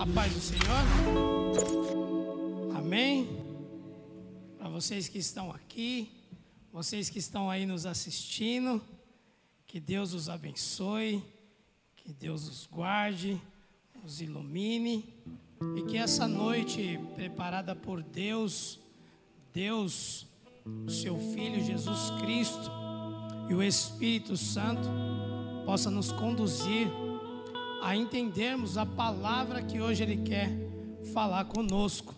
A paz do Senhor. Amém. Para vocês que estão aqui, vocês que estão aí nos assistindo, que Deus os abençoe, que Deus os guarde, os ilumine e que essa noite preparada por Deus, Deus, seu Filho Jesus Cristo e o Espírito Santo possa nos conduzir a entendermos a palavra que hoje Ele quer falar conosco.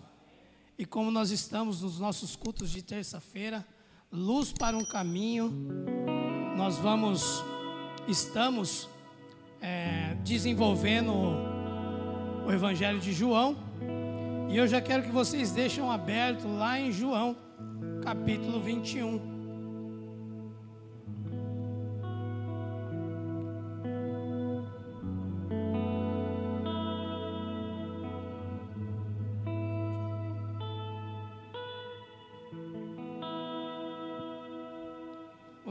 E como nós estamos nos nossos cultos de terça-feira, luz para um caminho, nós vamos, estamos é, desenvolvendo o Evangelho de João, e eu já quero que vocês deixem aberto lá em João, capítulo 21.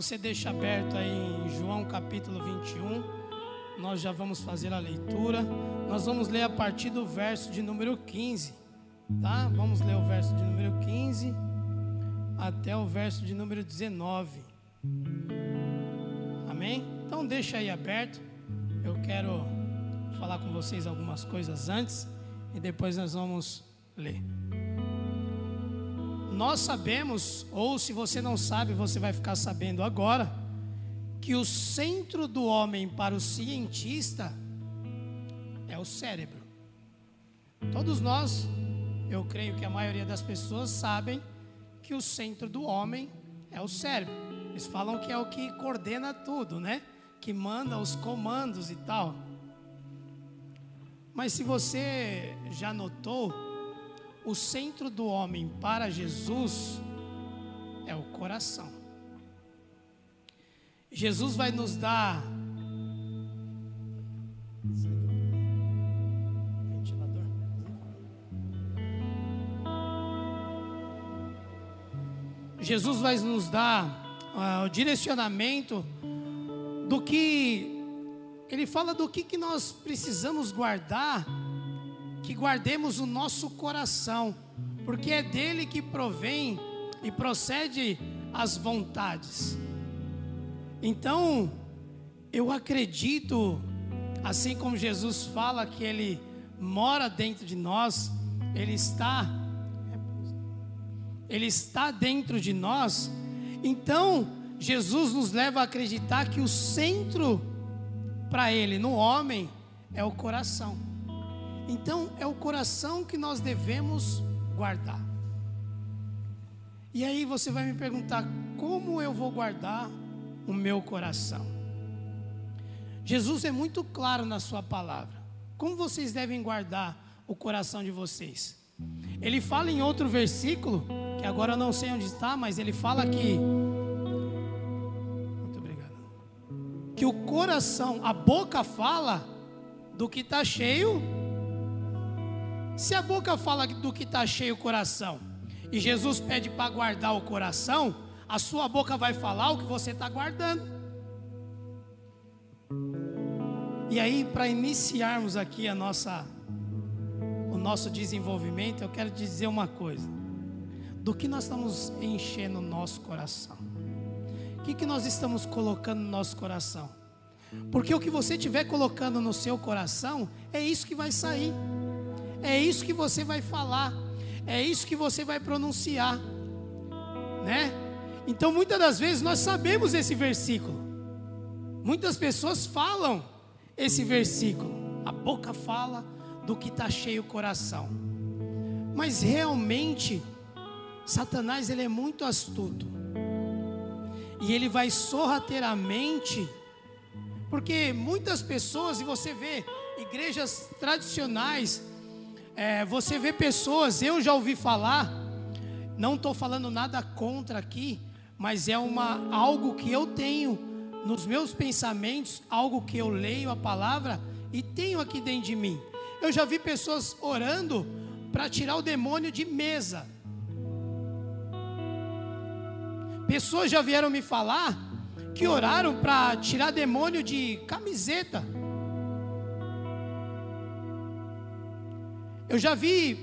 Você deixa aberto aí em João capítulo 21. Nós já vamos fazer a leitura. Nós vamos ler a partir do verso de número 15, tá? Vamos ler o verso de número 15 até o verso de número 19. Amém? Então deixa aí aberto. Eu quero falar com vocês algumas coisas antes e depois nós vamos ler nós sabemos, ou se você não sabe, você vai ficar sabendo agora, que o centro do homem para o cientista é o cérebro. Todos nós, eu creio que a maioria das pessoas sabem que o centro do homem é o cérebro. Eles falam que é o que coordena tudo, né? Que manda os comandos e tal. Mas se você já notou, o centro do homem para Jesus é o coração. Jesus vai nos dar Jesus vai nos dar uh, o direcionamento do que ele fala do que, que nós precisamos guardar que guardemos o nosso coração, porque é dele que provém e procede as vontades. Então, eu acredito, assim como Jesus fala que ele mora dentro de nós, ele está ele está dentro de nós. Então, Jesus nos leva a acreditar que o centro para ele no homem é o coração. Então é o coração que nós devemos guardar. E aí você vai me perguntar: como eu vou guardar o meu coração? Jesus é muito claro na sua palavra. Como vocês devem guardar o coração de vocês? Ele fala em outro versículo, que agora eu não sei onde está, mas ele fala que Muito obrigado. Que o coração, a boca fala do que está cheio se a boca fala do que está cheio o coração, e Jesus pede para guardar o coração, a sua boca vai falar o que você está guardando. E aí, para iniciarmos aqui a nossa, o nosso desenvolvimento, eu quero dizer uma coisa: do que nós estamos enchendo o nosso coração? O que, que nós estamos colocando no nosso coração? Porque o que você estiver colocando no seu coração, é isso que vai sair. É isso que você vai falar, é isso que você vai pronunciar, né? Então, muitas das vezes nós sabemos esse versículo. Muitas pessoas falam esse versículo. A boca fala do que está cheio o coração. Mas realmente, Satanás ele é muito astuto. E ele vai sorrateiramente, porque muitas pessoas, e você vê igrejas tradicionais, é, você vê pessoas, eu já ouvi falar, não estou falando nada contra aqui, mas é uma, algo que eu tenho nos meus pensamentos, algo que eu leio a palavra e tenho aqui dentro de mim. Eu já vi pessoas orando para tirar o demônio de mesa. Pessoas já vieram me falar que oraram para tirar demônio de camiseta. Eu já vi,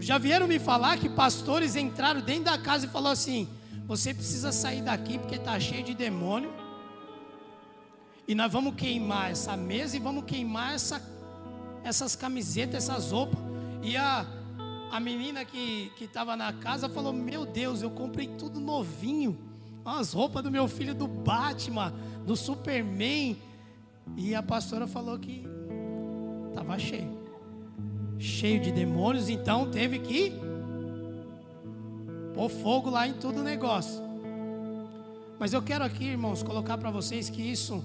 já vieram me falar que pastores entraram dentro da casa e falaram assim: você precisa sair daqui porque está cheio de demônio. E nós vamos queimar essa mesa e vamos queimar essa, essas camisetas, essas roupas. E a, a menina que estava na casa falou: Meu Deus, eu comprei tudo novinho. As roupas do meu filho do Batman, do Superman. E a pastora falou que estava cheio cheio de demônios, então teve que pôr fogo lá em todo o negócio. Mas eu quero aqui, irmãos, colocar para vocês que isso,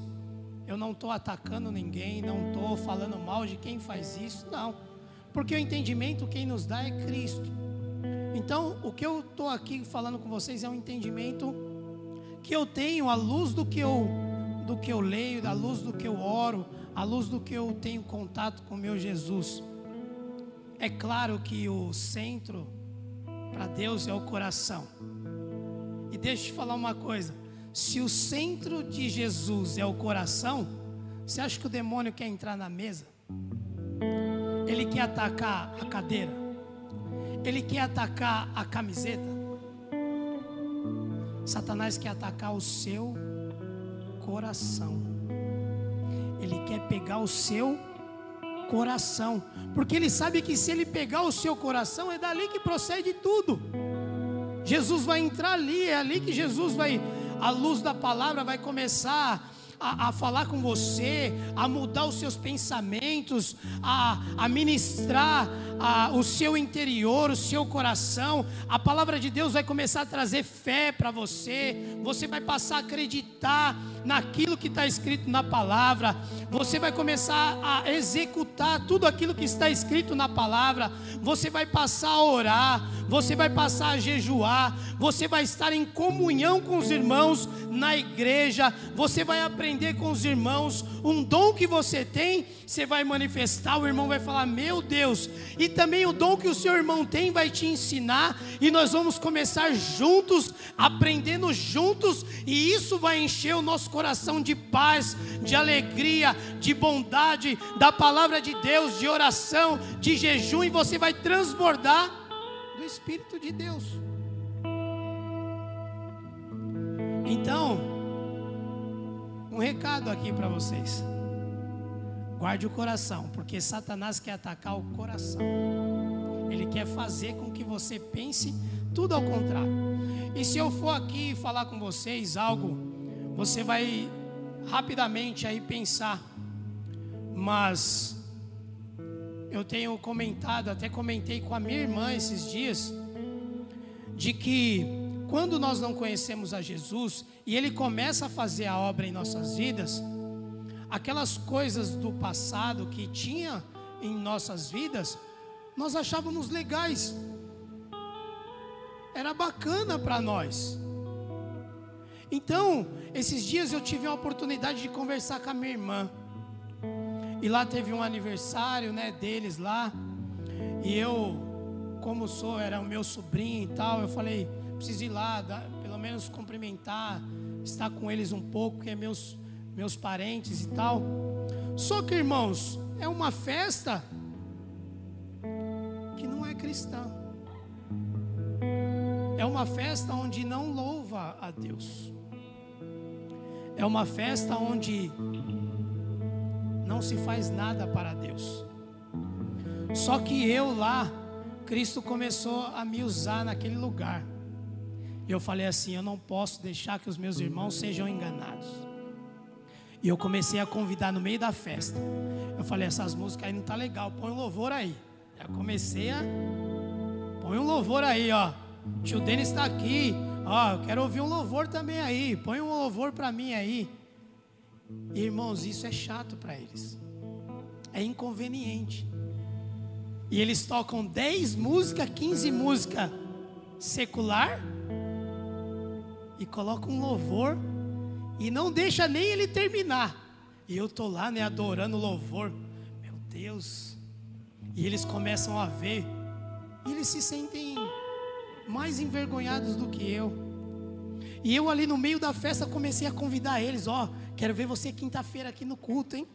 eu não estou atacando ninguém, não estou falando mal de quem faz isso, não. Porque o entendimento quem nos dá é Cristo. Então, o que eu estou aqui falando com vocês é um entendimento que eu tenho à luz do que eu, do que eu leio, à luz do que eu oro, à luz do que eu tenho contato com meu Jesus. É claro que o centro para Deus é o coração. E deixa eu te falar uma coisa: se o centro de Jesus é o coração, você acha que o demônio quer entrar na mesa? Ele quer atacar a cadeira? Ele quer atacar a camiseta? Satanás quer atacar o seu coração. Ele quer pegar o seu coração, porque ele sabe que se ele pegar o seu coração, é dali que procede tudo. Jesus vai entrar ali, é ali que Jesus vai, a luz da palavra vai começar a, a, falar com você, a mudar os seus pensamentos, a, a ministrar a, o seu interior, o seu coração. A palavra de Deus vai começar a trazer fé para você. Você vai passar a acreditar naquilo que está escrito na palavra. Você vai começar a executar tudo aquilo que está escrito na palavra. Você vai passar a orar. Você vai passar a jejuar. Você vai estar em comunhão com os irmãos na igreja. Você vai aprender com os irmãos. Um dom que você tem, você vai manifestar. O irmão vai falar: Meu Deus. Também o dom que o seu irmão tem vai te ensinar. E nós vamos começar juntos, aprendendo juntos. E isso vai encher o nosso coração de paz, de alegria, de bondade, da palavra de Deus, de oração, de jejum, e você vai transbordar do Espírito de Deus. Então, um recado aqui para vocês. Guarde o coração, porque Satanás quer atacar o coração. Ele quer fazer com que você pense tudo ao contrário. E se eu for aqui falar com vocês algo você vai rapidamente aí pensar, mas eu tenho comentado, até comentei com a minha irmã esses dias, de que quando nós não conhecemos a Jesus e Ele começa a fazer a obra em nossas vidas, aquelas coisas do passado que tinha em nossas vidas, nós achávamos legais, era bacana para nós. Então, esses dias eu tive a oportunidade de conversar com a minha irmã. E lá teve um aniversário, né, deles lá. E eu, como sou, era o meu sobrinho e tal, eu falei, preciso ir lá, dar, pelo menos cumprimentar, estar com eles um pouco, que é meus meus parentes e tal. Só que, irmãos, é uma festa que não é cristã. É uma festa onde não louva a Deus. É uma festa onde não se faz nada para Deus. Só que eu lá, Cristo começou a me usar naquele lugar. E eu falei assim: eu não posso deixar que os meus irmãos sejam enganados. E eu comecei a convidar no meio da festa. Eu falei: essas músicas aí não tá legal, põe um louvor aí. Eu comecei a. Põe um louvor aí, ó. Tio Denis está aqui. Ó, eu quero ouvir um louvor também aí. Põe um louvor para mim aí. Irmãos, isso é chato para eles. É inconveniente. E eles tocam 10 músicas, 15 músicas secular e colocam um louvor e não deixa nem ele terminar. E eu tô lá, né, adorando o louvor. Meu Deus. E eles começam a ver e eles se sentem mais envergonhados do que eu. E eu ali no meio da festa comecei a convidar eles, ó, quero ver você quinta-feira aqui no culto, hein?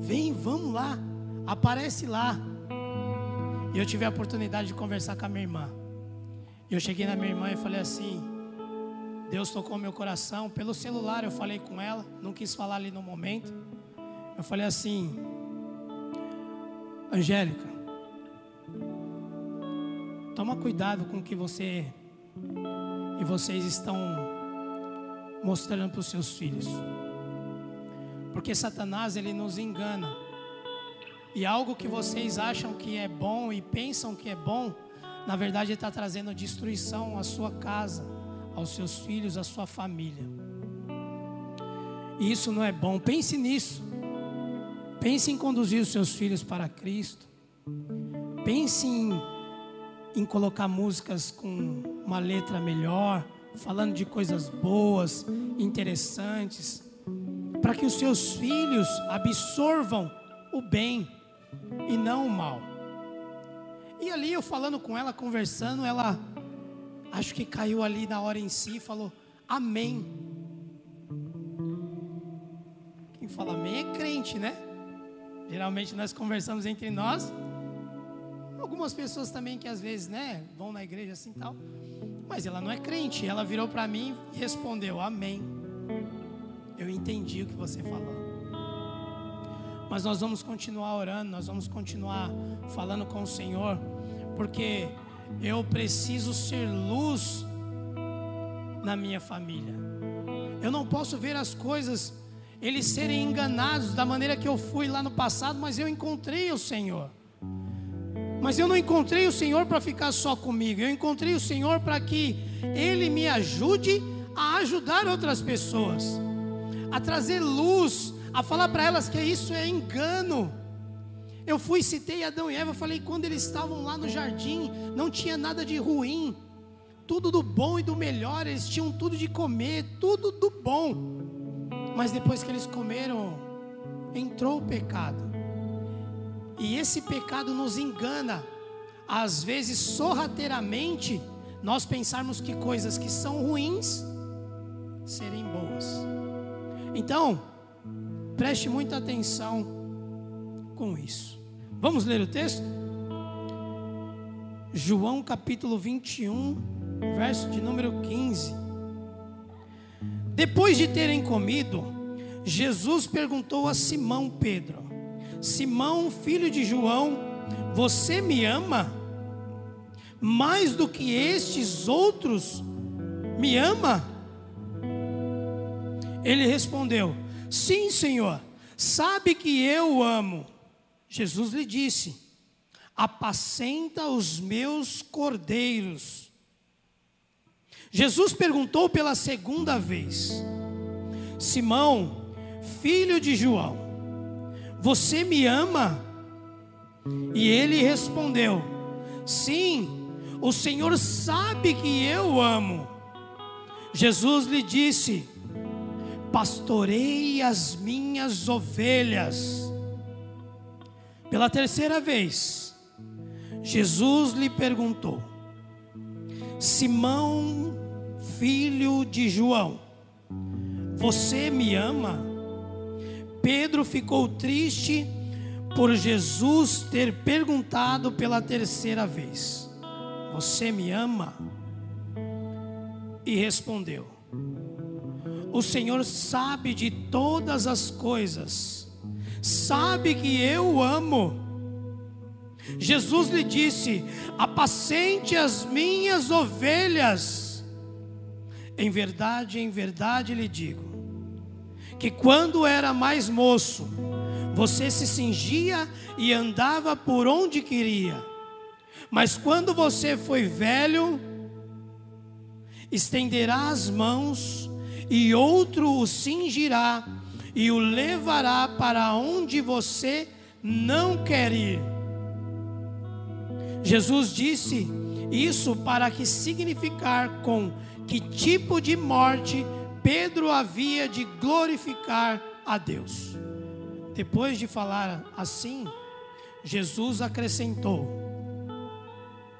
Vem, vamos lá. Aparece lá. E eu tive a oportunidade de conversar com a minha irmã. Eu cheguei na minha irmã e falei assim: Deus tocou meu coração. Pelo celular eu falei com ela, não quis falar ali no momento. Eu falei assim: Angélica, toma cuidado com o que você e vocês estão mostrando para os seus filhos. Porque Satanás ele nos engana. E algo que vocês acham que é bom e pensam que é bom, na verdade está trazendo destruição à sua casa, aos seus filhos, à sua família. E isso não é bom. Pense nisso. Pense em conduzir os seus filhos para Cristo. Pense em, em colocar músicas com uma letra melhor, falando de coisas boas, interessantes, para que os seus filhos absorvam o bem e não o mal. E ali eu falando com ela, conversando, ela acho que caiu ali na hora em si e falou: Amém. Quem fala amém é crente, né? Geralmente nós conversamos entre nós. Algumas pessoas também que às vezes, né, vão na igreja assim tal. Mas ela não é crente. Ela virou para mim e respondeu: Amém. Eu entendi o que você falou. Mas nós vamos continuar orando, nós vamos continuar falando com o Senhor, porque eu preciso ser luz na minha família. Eu não posso ver as coisas eles serem enganados da maneira que eu fui lá no passado, mas eu encontrei o Senhor. Mas eu não encontrei o Senhor para ficar só comigo, eu encontrei o Senhor para que Ele me ajude a ajudar outras pessoas, a trazer luz, a falar para elas que isso é engano. Eu fui, citei Adão e Eva, falei, quando eles estavam lá no jardim, não tinha nada de ruim, tudo do bom e do melhor, eles tinham tudo de comer, tudo do bom. Mas depois que eles comeram, entrou o pecado. E esse pecado nos engana. Às vezes, sorrateiramente, nós pensarmos que coisas que são ruins serem boas. Então, preste muita atenção com isso. Vamos ler o texto? João capítulo 21, verso de número 15. Depois de terem comido, Jesus perguntou a Simão Pedro: Simão, filho de João, você me ama? Mais do que estes outros me ama? Ele respondeu: Sim, Senhor, sabe que eu amo. Jesus lhe disse: Apacenta os meus cordeiros. Jesus perguntou pela segunda vez: Simão, filho de João, você me ama? E ele respondeu: Sim, o Senhor sabe que eu amo. Jesus lhe disse: Pastorei as minhas ovelhas. Pela terceira vez, Jesus lhe perguntou: Simão, filho de João, você me ama? Pedro ficou triste por Jesus ter perguntado pela terceira vez: Você me ama? E respondeu: O Senhor sabe de todas as coisas, sabe que eu amo. Jesus lhe disse: Apacente as minhas ovelhas. Em verdade, em verdade lhe digo, que quando era mais moço, você se cingia e andava por onde queria, mas quando você foi velho, estenderá as mãos e outro o cingirá e o levará para onde você não quer ir. Jesus disse isso para que significar com que tipo de morte Pedro havia de glorificar a Deus. Depois de falar assim, Jesus acrescentou: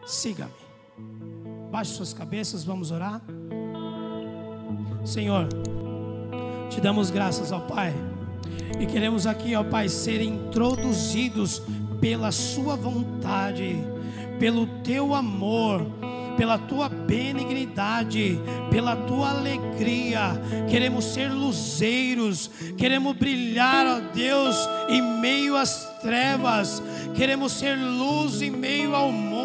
Siga-me. Baixe suas cabeças, vamos orar. Senhor, te damos graças ao Pai. E queremos aqui, ó Pai, ser introduzidos pela Sua vontade, pelo Teu amor pela tua benignidade, pela tua alegria. Queremos ser luzeiros, queremos brilhar, ó Deus, em meio às trevas, queremos ser luz em meio ao mundo.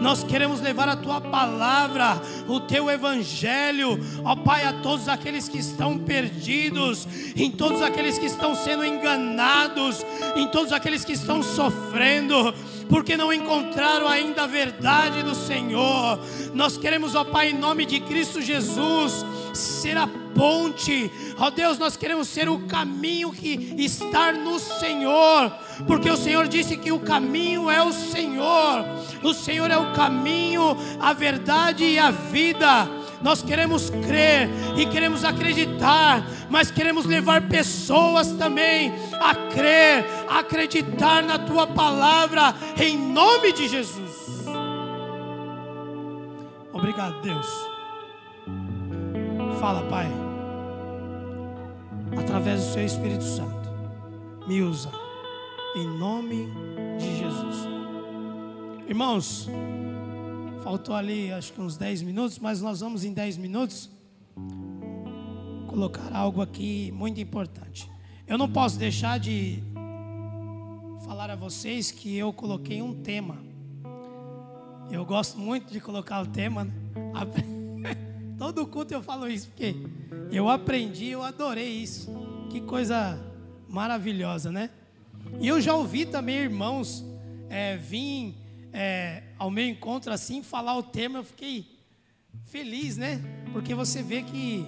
Nós queremos levar a tua palavra, o teu evangelho, ó Pai, a todos aqueles que estão perdidos, em todos aqueles que estão sendo enganados, em todos aqueles que estão sofrendo porque não encontraram ainda a verdade do Senhor. Nós queremos, ó Pai, em nome de Cristo Jesus, ser a ponte. Ó Deus, nós queremos ser o caminho que estar no Senhor, porque o Senhor disse que o caminho é o Senhor. O Senhor é o caminho, a verdade e a vida. Nós queremos crer e queremos acreditar, mas queremos levar pessoas também a crer, a acreditar na tua palavra, em nome de Jesus. Obrigado, Deus. Fala, Pai, através do Seu Espírito Santo, me usa, em nome de Jesus. Irmãos, Faltou ali acho que uns 10 minutos, mas nós vamos em 10 minutos colocar algo aqui muito importante. Eu não posso deixar de falar a vocês que eu coloquei um tema. Eu gosto muito de colocar o tema. Né? Todo culto eu falo isso, porque eu aprendi, eu adorei isso. Que coisa maravilhosa, né? E eu já ouvi também irmãos é, vir é, ao meu encontro assim, falar o tema, eu fiquei feliz, né? Porque você vê que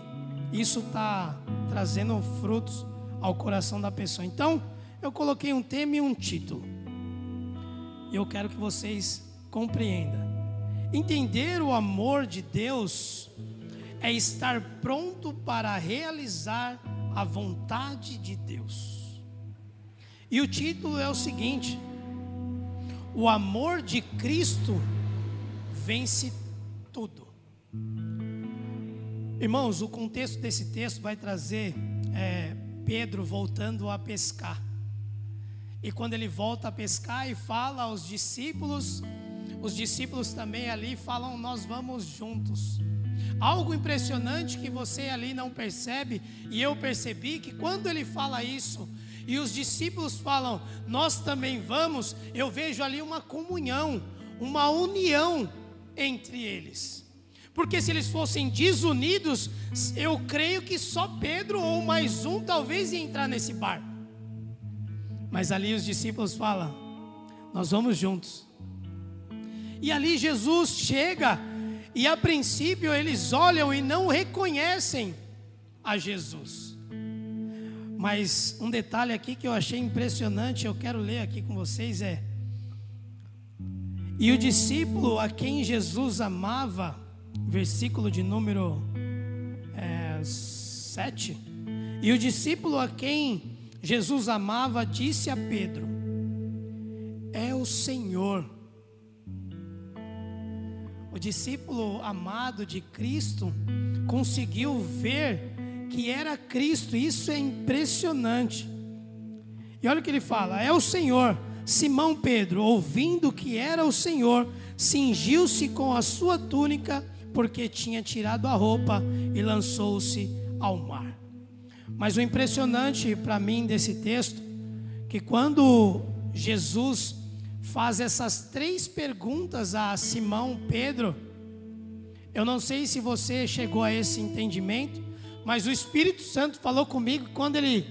isso está trazendo frutos ao coração da pessoa. Então, eu coloquei um tema e um título. E eu quero que vocês compreendam. Entender o amor de Deus é estar pronto para realizar a vontade de Deus. E o título é o seguinte: o amor de Cristo vence tudo. Irmãos, o contexto desse texto vai trazer é, Pedro voltando a pescar. E quando ele volta a pescar e fala aos discípulos, os discípulos também ali falam: Nós vamos juntos. Algo impressionante que você ali não percebe, e eu percebi que quando ele fala isso, e os discípulos falam, nós também vamos, eu vejo ali uma comunhão, uma união entre eles. Porque se eles fossem desunidos, eu creio que só Pedro ou mais um talvez ia entrar nesse barco. Mas ali os discípulos falam: Nós vamos juntos. E ali Jesus chega, e a princípio eles olham e não reconhecem a Jesus. Mas um detalhe aqui que eu achei impressionante, eu quero ler aqui com vocês é: E o discípulo a quem Jesus amava, versículo de número é, 7. E o discípulo a quem Jesus amava disse a Pedro: É o Senhor. O discípulo amado de Cristo conseguiu ver que era Cristo. Isso é impressionante. E olha o que ele fala: é o Senhor. Simão Pedro, ouvindo que era o Senhor, cingiu-se com a sua túnica, porque tinha tirado a roupa e lançou-se ao mar. Mas o impressionante para mim desse texto, que quando Jesus faz essas três perguntas a Simão Pedro, eu não sei se você chegou a esse entendimento, mas o Espírito Santo falou comigo quando ele,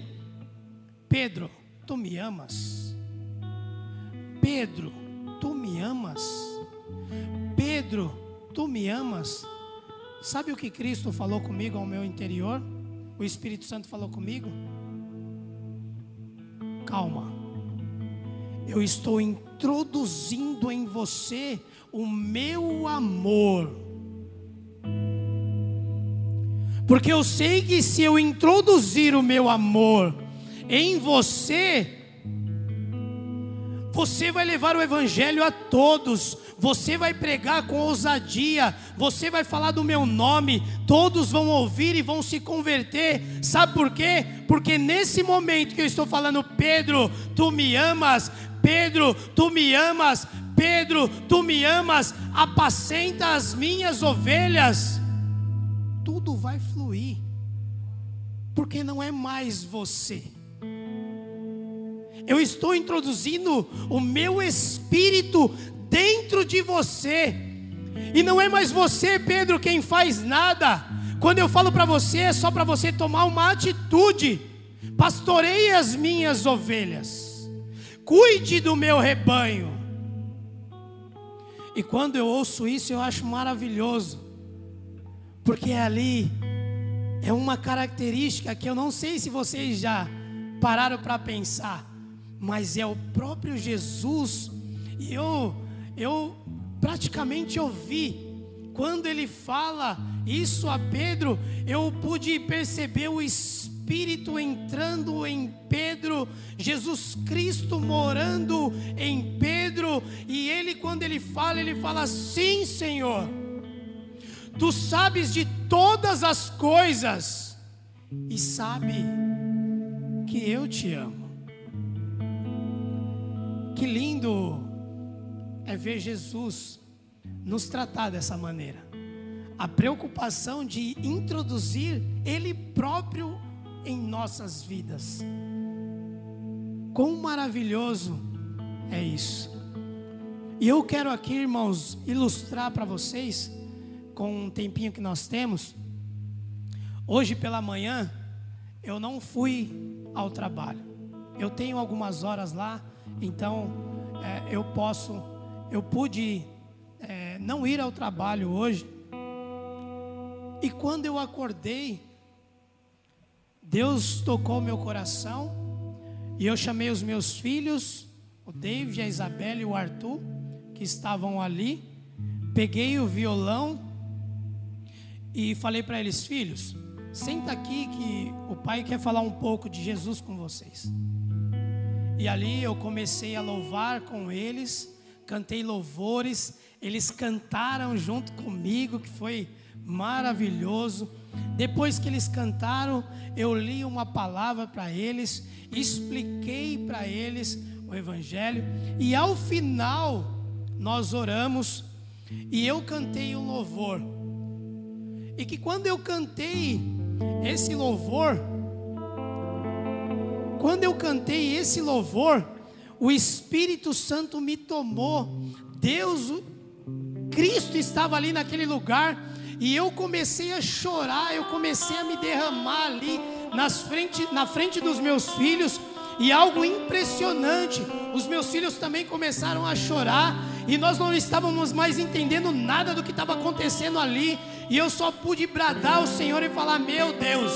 Pedro, tu me amas? Pedro, tu me amas? Pedro, tu me amas? Sabe o que Cristo falou comigo ao meu interior? O Espírito Santo falou comigo? Calma. Eu estou introduzindo em você o meu amor porque eu sei que se eu introduzir o meu amor em você, você vai levar o evangelho a todos, você vai pregar com ousadia, você vai falar do meu nome, todos vão ouvir e vão se converter. Sabe por quê? Porque nesse momento que eu estou falando, Pedro, tu me amas, Pedro, tu me amas, Pedro, tu me amas, apacenta as minhas ovelhas. Tudo vai fluir, porque não é mais você. Eu estou introduzindo o meu espírito dentro de você. E não é mais você, Pedro, quem faz nada. Quando eu falo para você, é só para você tomar uma atitude. Pastoreie as minhas ovelhas. Cuide do meu rebanho. E quando eu ouço isso, eu acho maravilhoso. Porque ali é uma característica que eu não sei se vocês já pararam para pensar, mas é o próprio Jesus. E eu eu praticamente ouvi quando ele fala isso a Pedro, eu pude perceber o Espírito entrando em Pedro, Jesus Cristo morando em Pedro, e ele, quando ele fala, ele fala: Sim, Senhor, tu sabes de todas as coisas, e sabe que eu te amo. Que lindo é ver Jesus nos tratar dessa maneira. A preocupação de introduzir Ele próprio em nossas vidas. Quão maravilhoso é isso. E eu quero aqui, irmãos, ilustrar para vocês, com um tempinho que nós temos. Hoje pela manhã, eu não fui ao trabalho. Eu tenho algumas horas lá, então é, eu posso, eu pude é, não ir ao trabalho hoje. E quando eu acordei, Deus tocou meu coração e eu chamei os meus filhos, o David, a Isabela e o Arthur, que estavam ali. Peguei o violão e falei para eles: Filhos, senta aqui que o pai quer falar um pouco de Jesus com vocês. E ali eu comecei a louvar com eles, cantei louvores, eles cantaram junto comigo, que foi maravilhoso. Depois que eles cantaram, eu li uma palavra para eles, expliquei para eles o Evangelho, e ao final nós oramos e eu cantei um louvor. E que quando eu cantei esse louvor, quando eu cantei esse louvor, o Espírito Santo me tomou, Deus Cristo estava ali naquele lugar e eu comecei a chorar, eu comecei a me derramar ali nas frente, na frente dos meus filhos e algo impressionante. Os meus filhos também começaram a chorar e nós não estávamos mais entendendo nada do que estava acontecendo ali. E eu só pude bradar ao Senhor e falar: Meu Deus,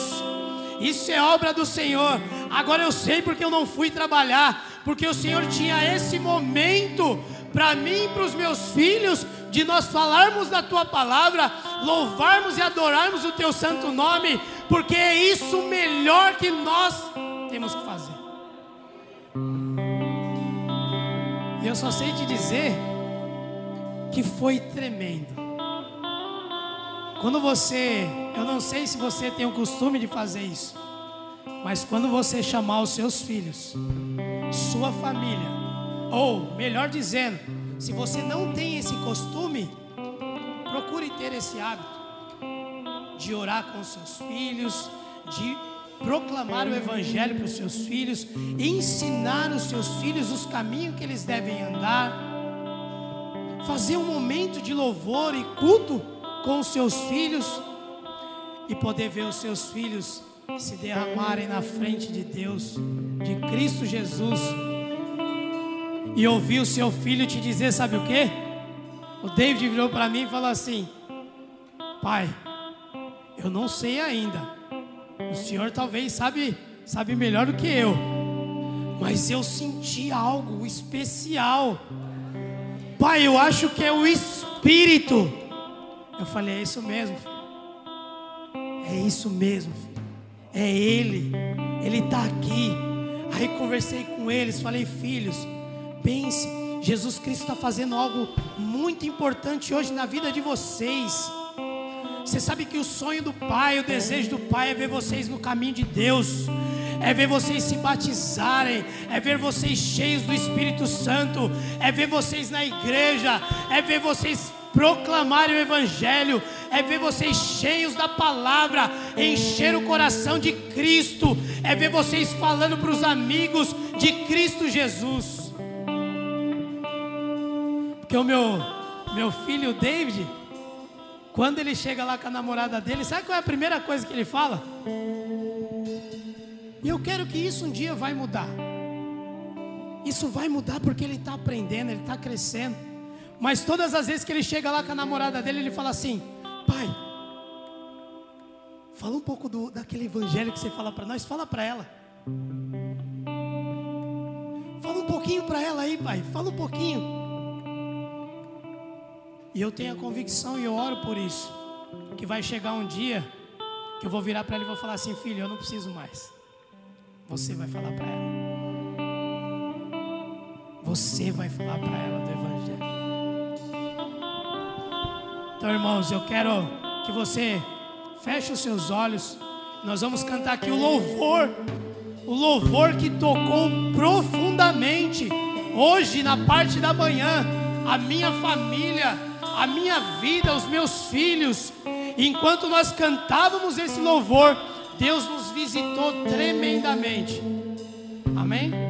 isso é obra do Senhor. Agora eu sei porque eu não fui trabalhar, porque o Senhor tinha esse momento para mim e para os meus filhos de nós falarmos da tua palavra, louvarmos e adorarmos o teu santo nome, porque é isso melhor que nós temos que fazer. E eu só sei te dizer que foi tremendo. Quando você, eu não sei se você tem o costume de fazer isso, mas quando você chamar os seus filhos, sua família, ou melhor dizendo, se você não tem esse costume, procure ter esse hábito de orar com seus filhos, de proclamar o Evangelho para os seus filhos, ensinar os seus filhos os caminhos que eles devem andar, fazer um momento de louvor e culto com os seus filhos e poder ver os seus filhos se derramarem na frente de Deus, de Cristo Jesus e ouvi o seu filho te dizer, sabe o que? O David virou para mim e falou assim: Pai, eu não sei ainda. O senhor talvez sabe, sabe melhor do que eu. Mas eu senti algo especial. Pai, eu acho que é o Espírito. Eu falei, é isso mesmo, filho. É isso mesmo, filho. É Ele. Ele está aqui. Aí conversei com eles, falei, filhos pense, Jesus Cristo está fazendo algo muito importante hoje na vida de vocês. Você sabe que o sonho do Pai, o desejo do Pai é ver vocês no caminho de Deus, é ver vocês se batizarem, é ver vocês cheios do Espírito Santo, é ver vocês na igreja, é ver vocês proclamarem o Evangelho, é ver vocês cheios da palavra, encher o coração de Cristo, é ver vocês falando para os amigos de Cristo Jesus. Porque o meu, meu filho David, quando ele chega lá com a namorada dele, sabe qual é a primeira coisa que ele fala? E eu quero que isso um dia vai mudar. Isso vai mudar porque ele está aprendendo, ele está crescendo. Mas todas as vezes que ele chega lá com a namorada dele, ele fala assim: Pai, fala um pouco do, daquele evangelho que você fala para nós, fala para ela. Fala um pouquinho para ela aí, pai, fala um pouquinho. E eu tenho a convicção e eu oro por isso, que vai chegar um dia que eu vou virar para ela e vou falar assim: Filho, eu não preciso mais. Você vai falar para ela. Você vai falar para ela do Evangelho. Então, irmãos, eu quero que você feche os seus olhos. Nós vamos cantar aqui o louvor, o louvor que tocou profundamente hoje na parte da manhã, a minha família, a minha vida, os meus filhos. Enquanto nós cantávamos esse louvor, Deus nos visitou tremendamente. Amém?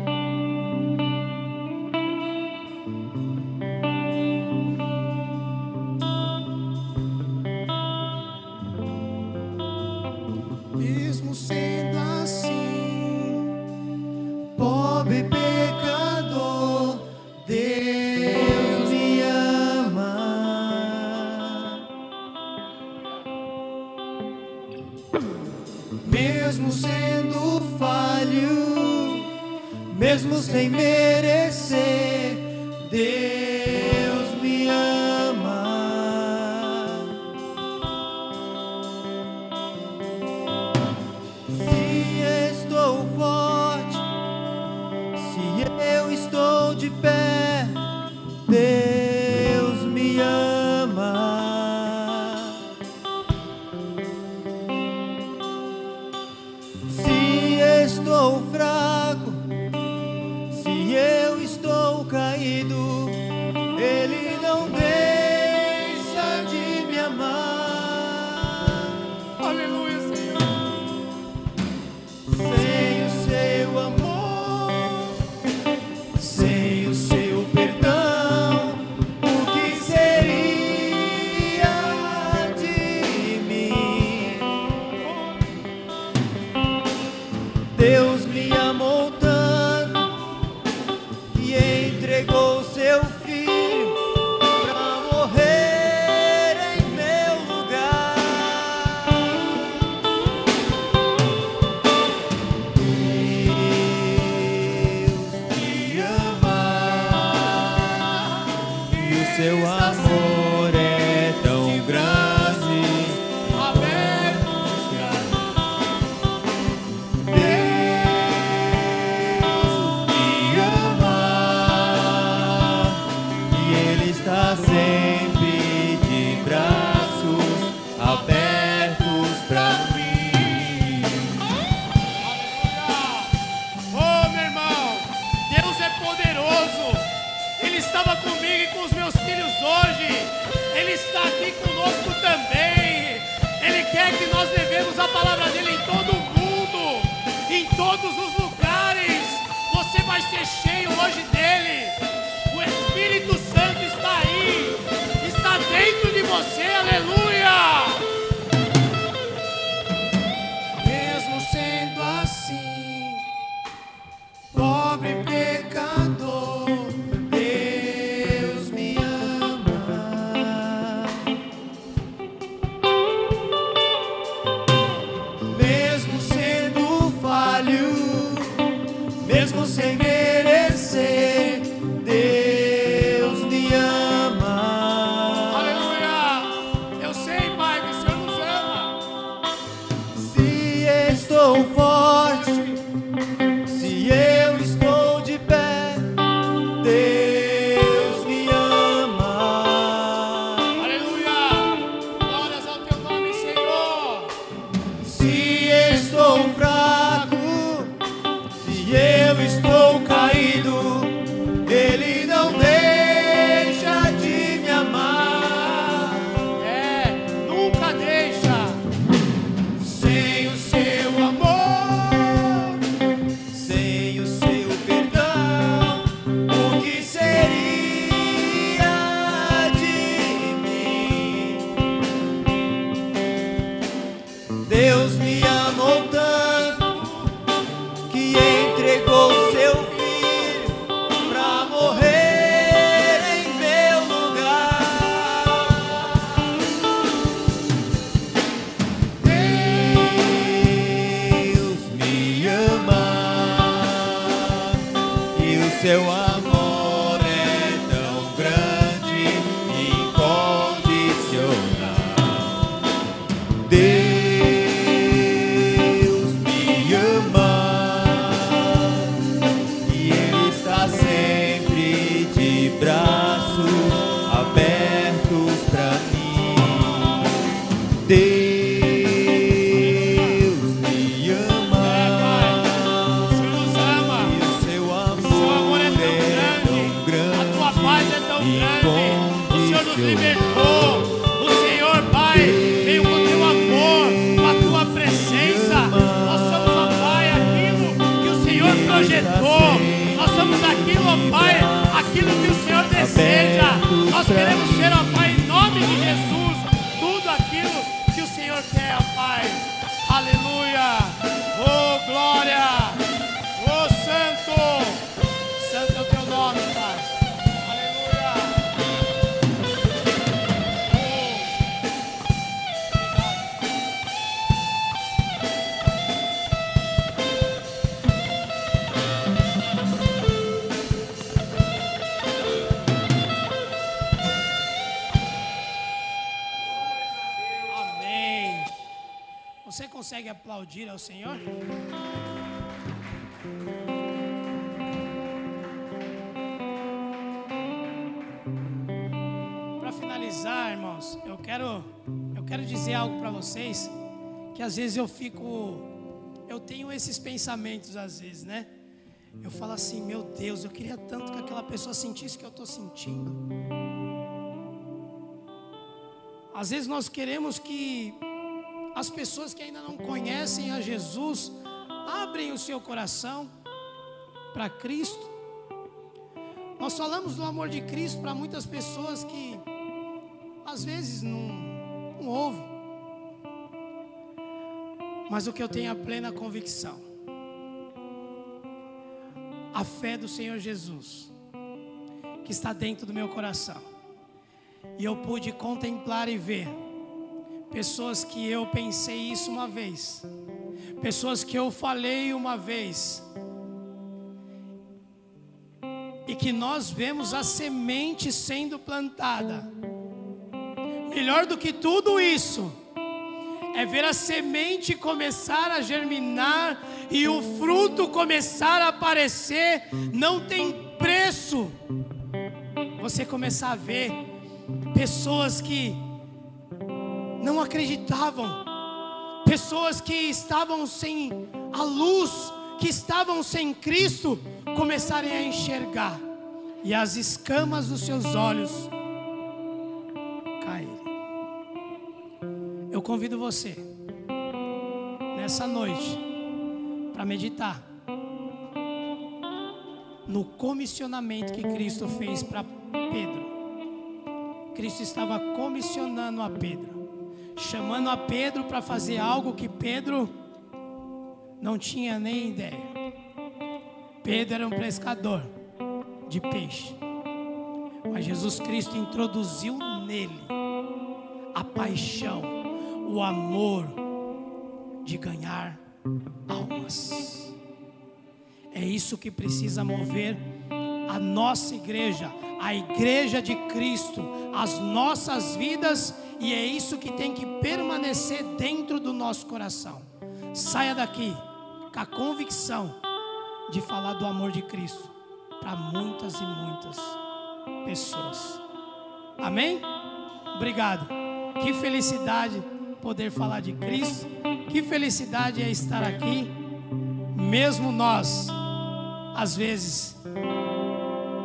a palavra dele em todo o mundo, em todos os lugares. Você vai ser cheio hoje dele. O Espírito Santo está aí, está dentro de você, aleluia. Consegue aplaudir ao Senhor? Para finalizar, irmãos, eu quero eu quero dizer algo para vocês que às vezes eu fico eu tenho esses pensamentos às vezes, né? Eu falo assim, meu Deus, eu queria tanto que aquela pessoa sentisse o que eu estou sentindo. Às vezes nós queremos que as pessoas que ainda não conhecem a Jesus abrem o seu coração para Cristo. Nós falamos do amor de Cristo para muitas pessoas que às vezes não, não ouvem. Mas o que eu tenho a plena convicção, a fé do Senhor Jesus, que está dentro do meu coração. E eu pude contemplar e ver pessoas que eu pensei isso uma vez, pessoas que eu falei uma vez, e que nós vemos a semente sendo plantada. Melhor do que tudo isso, é ver a semente começar a germinar e o fruto começar a aparecer, não tem preço. Você começar a ver pessoas que não acreditavam, pessoas que estavam sem a luz, que estavam sem Cristo, começarem a enxergar e as escamas dos seus olhos caírem. Eu convido você nessa noite para meditar no comissionamento que Cristo fez para Pedro. Cristo estava comissionando a Pedro, chamando a Pedro para fazer algo que Pedro não tinha nem ideia. Pedro era um pescador de peixe, mas Jesus Cristo introduziu nele a paixão, o amor de ganhar almas. É isso que precisa mover a nossa igreja, a igreja de Cristo, as nossas vidas, e é isso que tem que permanecer dentro do nosso coração. Saia daqui com a convicção de falar do amor de Cristo para muitas e muitas pessoas. Amém? Obrigado. Que felicidade poder falar de Cristo. Que felicidade é estar aqui, mesmo nós, às vezes,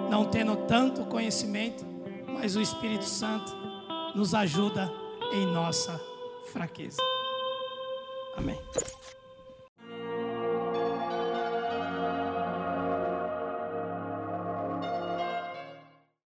não tendo tanto conhecimento, mas o Espírito Santo nos ajuda em nossa fraqueza. Amém.